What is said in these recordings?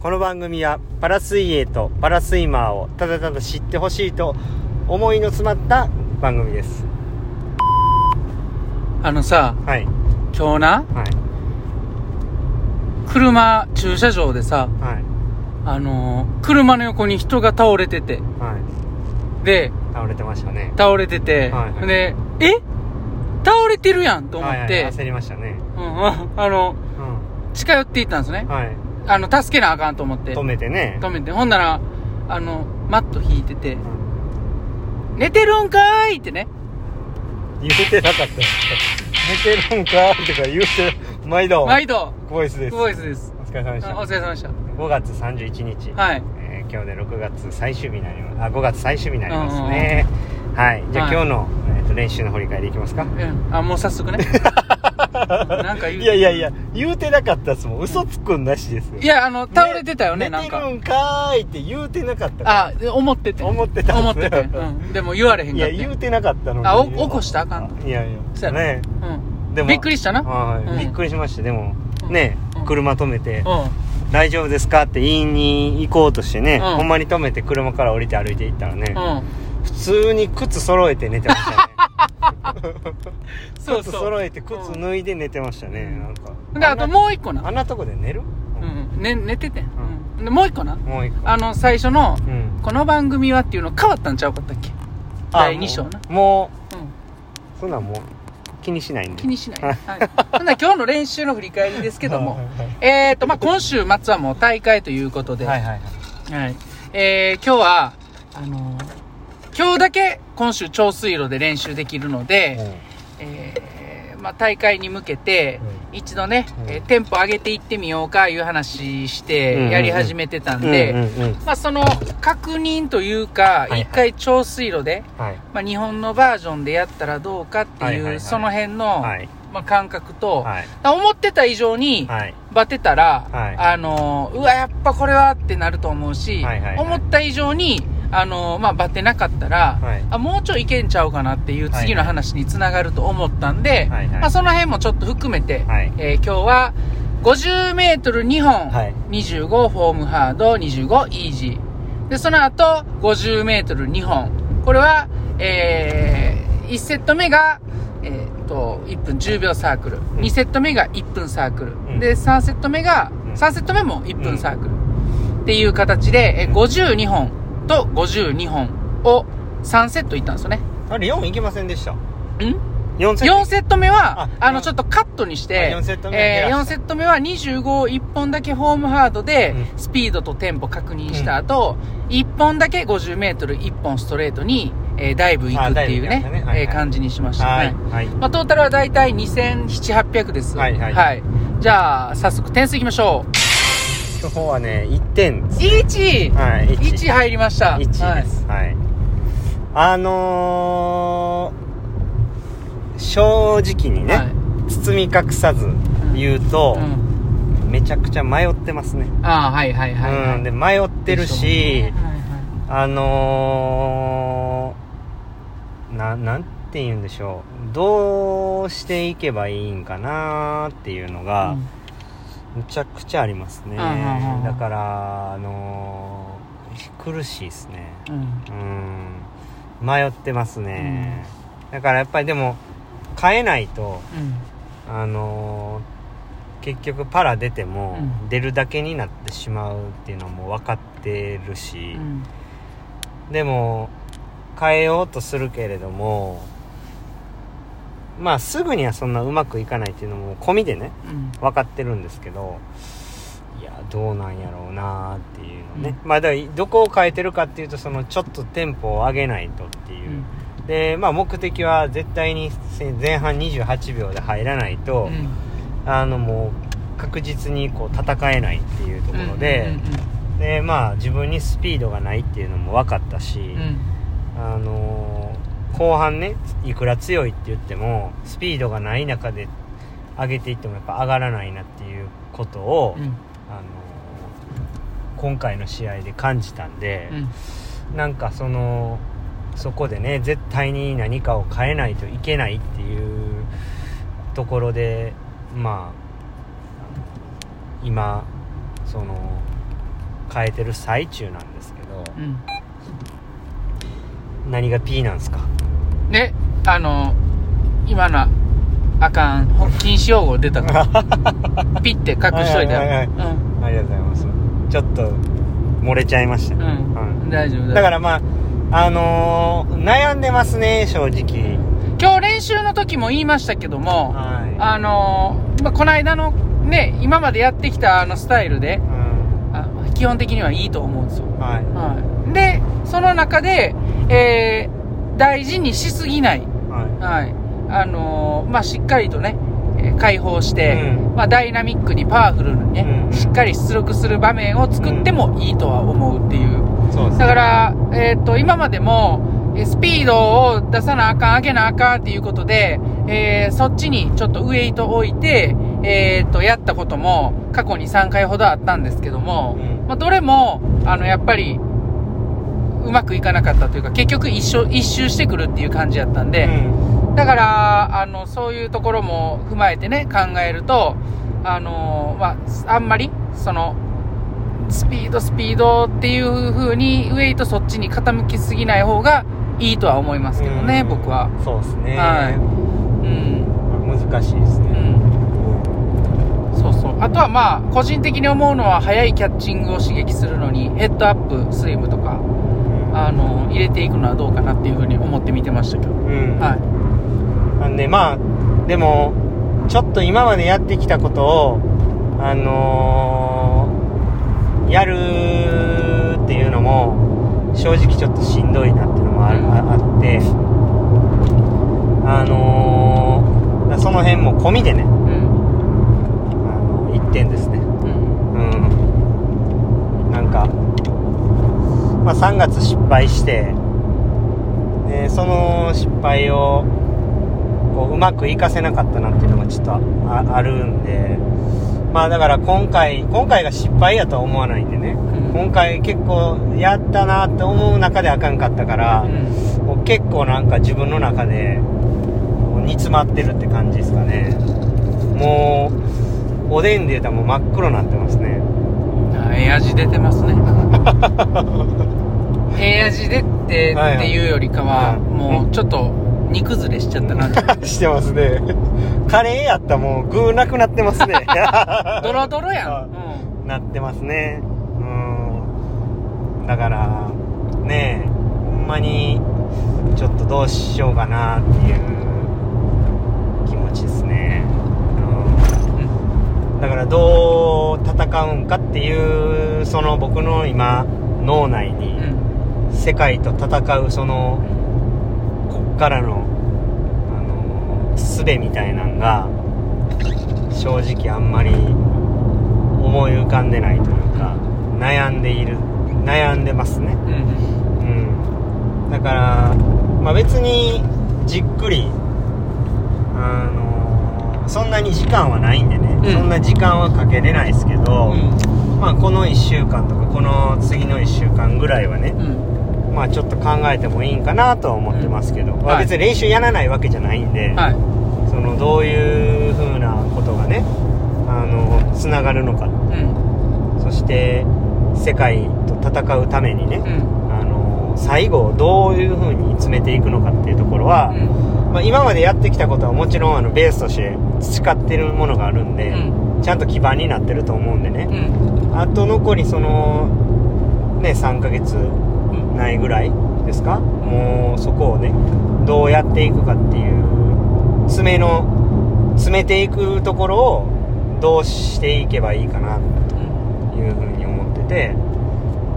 この番組はパラ水泳とパラスイマーをただただ知ってほしいと思いの詰まった番組です。あのさ、はい。今日な、はい。車、駐車場でさ、はい。あのー車の横に人が倒れてて、はい。で、倒れてましたね。倒れてて、はいはい。で、え？倒れてるやんと思って、はいはい、焦りましたね。うんああの、う近寄っていったんですね。ん。はいあの、助けなあかんと思って。止めてね止めて。ほんなら、あの、マット引いててう、ん寝てるんかーいってね。言うてなかった寝てるんかとか言うて毎度毎度、ボイスですボイスです。お疲れ様でしあおた疲れ様でした。5月31日、はい。えー今日で6月最終日になりますあ5月最終日になりますね、はいじゃあ、はい今日の、えーと練習の振り返りいきますか？うん。あ、もう早速ね。なんか言ういやいやいや言うてなかったっすもん嘘つくんなしですよいや、あの、倒れてたよね、なんか。寝てるんかーいって言うてなかったからあ、思ってて。思ってた思ってて。うん。でも言われへんいかって。や言うてなかったのにあお起こしたらあかんいやいそうややねうん。でもびっくりしたな。はい、うんびっくりしましたでも、うんね、うん車止めて、う大丈夫ですかって言いに行こうとしてね、うんほんまに止めて車から降りて歩いて行ったらね、ん。うん。普通に靴揃えて寝てましたね そうそう。靴揃えて靴脱いで寝てましたね、うんなんかで、あともう一個な。あんなとこで寝る、うん。ね、寝てて。うん。で、もう一個な。もう一個あの、最初の、うんこの番組はっていうの変わったんちゃう？かったっけ？あ第2章な。もうもうん。うそんなんもう気にしないんで気にしない。はい。ほんなら今日の練習の振り返りですけども、えーと、まあ、今週末はもう大会ということで、はいはいはいはい。えー、今日は、あのー今日だけ今週長水路で練習できるので、えー、まあ、大会に向けて、一度ね、うん。えーテンポ上げていってみようかいう話してやり始めてたんうんで、まあ、その確認というか、はい一回長水路で、はい。まあ、日本のバージョンでやったらどうかっていう、その辺の、はい。まあ、感覚と、はい。思ってた以上に、はい。バテたら、はい。あのーうわ、やっぱこれはってなると思うし、はいはいはい。思った以上に、あのーまあ、バテなかったら、はいあ、もうちょいいけんちゃうかなっていう次の話につながると思ったんで、はいはいまあ、その辺もちょっと含めて、はいえー今日は、50メートル2本、はい25フォームハード、25イージー。で、その後、50メートル2本。これは、えー、1セット目が、えーっと、1分10秒サークル。2セット目が1分サークル。んで、3セット目が、うん3セット目も1分サークル。っていう形で、えー52本と52本を3セットいったんですよね。あれ4いけませんでしたん？4セット4セット目は、ああの、ちょっとカットにして、あ4セット目えー4減らしたセット目は25、1本だけフォームハードでう、んスピードとテンポ確認した後、1本だけ50メートル、1本ストレートに、えーダイブ行くっていうねね、はいはいえー感じにしました。ははいい。はいまあ、トータルはだいたい2700、800です。はいはいじゃあ、早速点数いきましょう。今日はね1点です 1! はい1 1入りました。1です。はい、あのー、正直にね、はい。包み隠さず言うと、うん。めちゃくちゃ迷ってますね、ああ、はいはいはい、はい。うんで迷ってるし、はいはいあのー、ななんて言うんでしょう。どうしていけばいいんかなっていうのが、うんむちゃくちゃありますね、うんだからあのー苦しいですね。うん。うん。迷ってますね、だからやっぱりでも変えないとうん。あのー結局パラ出てもうん。出るだけになってしまうっていうのはもう分かってるし、うん。でも変えようとするけれどもまあすぐにはそんなうまくいかないっていうのも込みでねうん。分かってるんですけどいやどうなんやろうなっていうのね、まあだからどこを変えてるかっていうとそのちょっとテンポを上げないとっていう、でまあ目的は絶対に前半28秒で入らないと、うん。あのもう確実にこう戦えないっていうところで、でまあ自分にスピードがないっていうのも分かったし、うんうん。あのー後半ねいくら強いって言ってもスピードがない中で上げていってもやっぱ上がらないなっていうことを、うん。あのー今回の試合で感じたんでう、ん。なんかそのそこでね絶対に何かを変えないといけないっていうところでまあ今その変えてる最中なんですけどうん何が P なんですか？であの今のあかんほ禁止用語出たから ピッて隠しといて。はいはいはいうん。ありがとうございます。ちょっと漏れちゃいました。ね、うん、はい。大丈夫だからまああのー悩んでますね正直。今日練習の時も言いましたけども、はあのーまあ、この間のね今までやってきたあのスタイルで基本的にはいいと思うんですよ、はい。はい、でその中で、えー大事にしすぎない、ははい。あのーまあ、しっかりとねえー解放して、うん。まあ、ダイナミックにパワフルにね、うん。しっかり出力する場面を作ってもいいとは思うっていう、いそうですね。だから、えーっと今までもえースピードを出さなあかん上げなあかんっていうことで、えーそっちにちょっとウエイト置いて、えーっとやったことも過去に3回ほどあったんですけども、うん。まあ、どれもあのやっぱりうまくいかなかったというか結局一緒一周してくるっていう感じやったんで、うん。だから、あの、そういうところも踏まえてね、考えると、あの、まあ、あんまり、その、スピード、スピードっていう風に、ウェイトそっちに傾きすぎない方がいいとは思いますけどね、うん僕は。そうですね、はいうん。難しいですうね、ん。そうそう。あとはまあ、個人的に思うのは、速いキャッチングを刺激するのに、ヘッドアップスイムとか、あの、入れていくのはどうかなっていう風に思って見てましたけど。うんはい。なんでまあでもちょっと今までやってきたことをあのーやるっていうのも正直ちょっとしんどいなっていうのもあるああって。あのーその辺も込みでね。うん。あの1点ですね。うん。うん。なんか、まあ、3月失敗してでその失敗をこううまくいかせなかったなっていうのがちょっとああるんで。まあだから今回今回が失敗やとは思わないんでね。うん今回結構やったなって思う中であかんかったから、うん。もう結構なんか自分の中で煮詰まってるって感じですかね。もうおでんで言うたらもう真っ黒になってますね。あええ味出てますね。ええ味出てっていうよりかは、はいもうちょっと煮崩れしちゃったな。してますね。カレーやったらもう具なくなってますね。ドロドロやあん、うん、なってますね。うんだからねえほんまにちょっとどうしようかなっていう気持ちですね、うん、だからどう戦うんかっていうその僕の今脳内にうん。世界と戦うそのこっからのあの術みたいなんが正直あんまり思い浮かんでないというか悩んでいる悩んでますね。うんうん。だから、まあ、別にじっくりあのそんなに時間はないんでね、うん。そんな時間はかけれないですけど、うん。まあこの1週間とかこの次の1週間ぐらいはねうん。まあちょっと考えてもいいんかなとは思ってますけど、まあはい。別に練習やらないわけじゃないんで、はい。そのどういう風なことがねあのつながるのか。うん。そして世界と戦うためにね、うん。あの最後どういう風に詰めていくのかっていうところは、うん。まあ、今までやってきたことはもちろんあのベースとして培ってるものがあるんで、うん。ちゃんと基盤になってると思うんでね、うん。あと残りそのね3ヶ月ないぐらいですか？もうそこをねどうやっていくかっていう詰めの詰めていくところをどうしていけばいいかなというふうにてて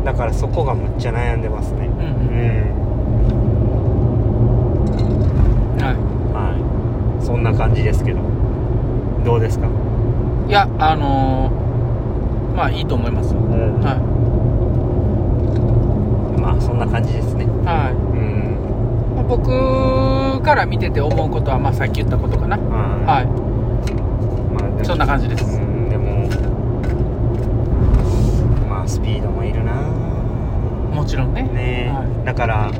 だからそこがむっちゃ悩んでますね。うんうん。ははい。そんな感じですけど。どうですか？いいやあのーまあいいと思いますよ。うん。はまあそんな感じですね。いはい。うん。まあ僕から見てて思うことは、まあ、さっき言ったことかな。ははい。まあでもい。そんな感じです。うんでもまあスピードもいるなもちろんね。ね、はだから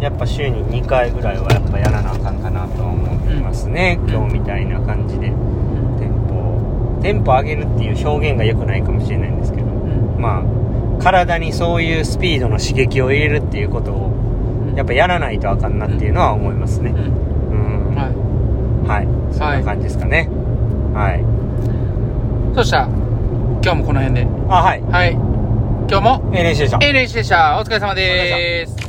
やっぱ週に2回ぐらいはやっぱやらなあかんかなとは思いますね、うん。今日みたいな感じで。い。うん。テンポを。テンポ上げるっていう表現が良くないかもしれないんですけど。うん。まあ体にそういうスピードの刺激を入れるっていうことをうん。やっぱやらないとあかんなっていうのは思いますね。うん。うん、ははい。そんな感じですかね。はい、い。そしたら、今日もこの辺で。あはい。はい。今日も、NHC でした。A 練習でした。お疲れ様です。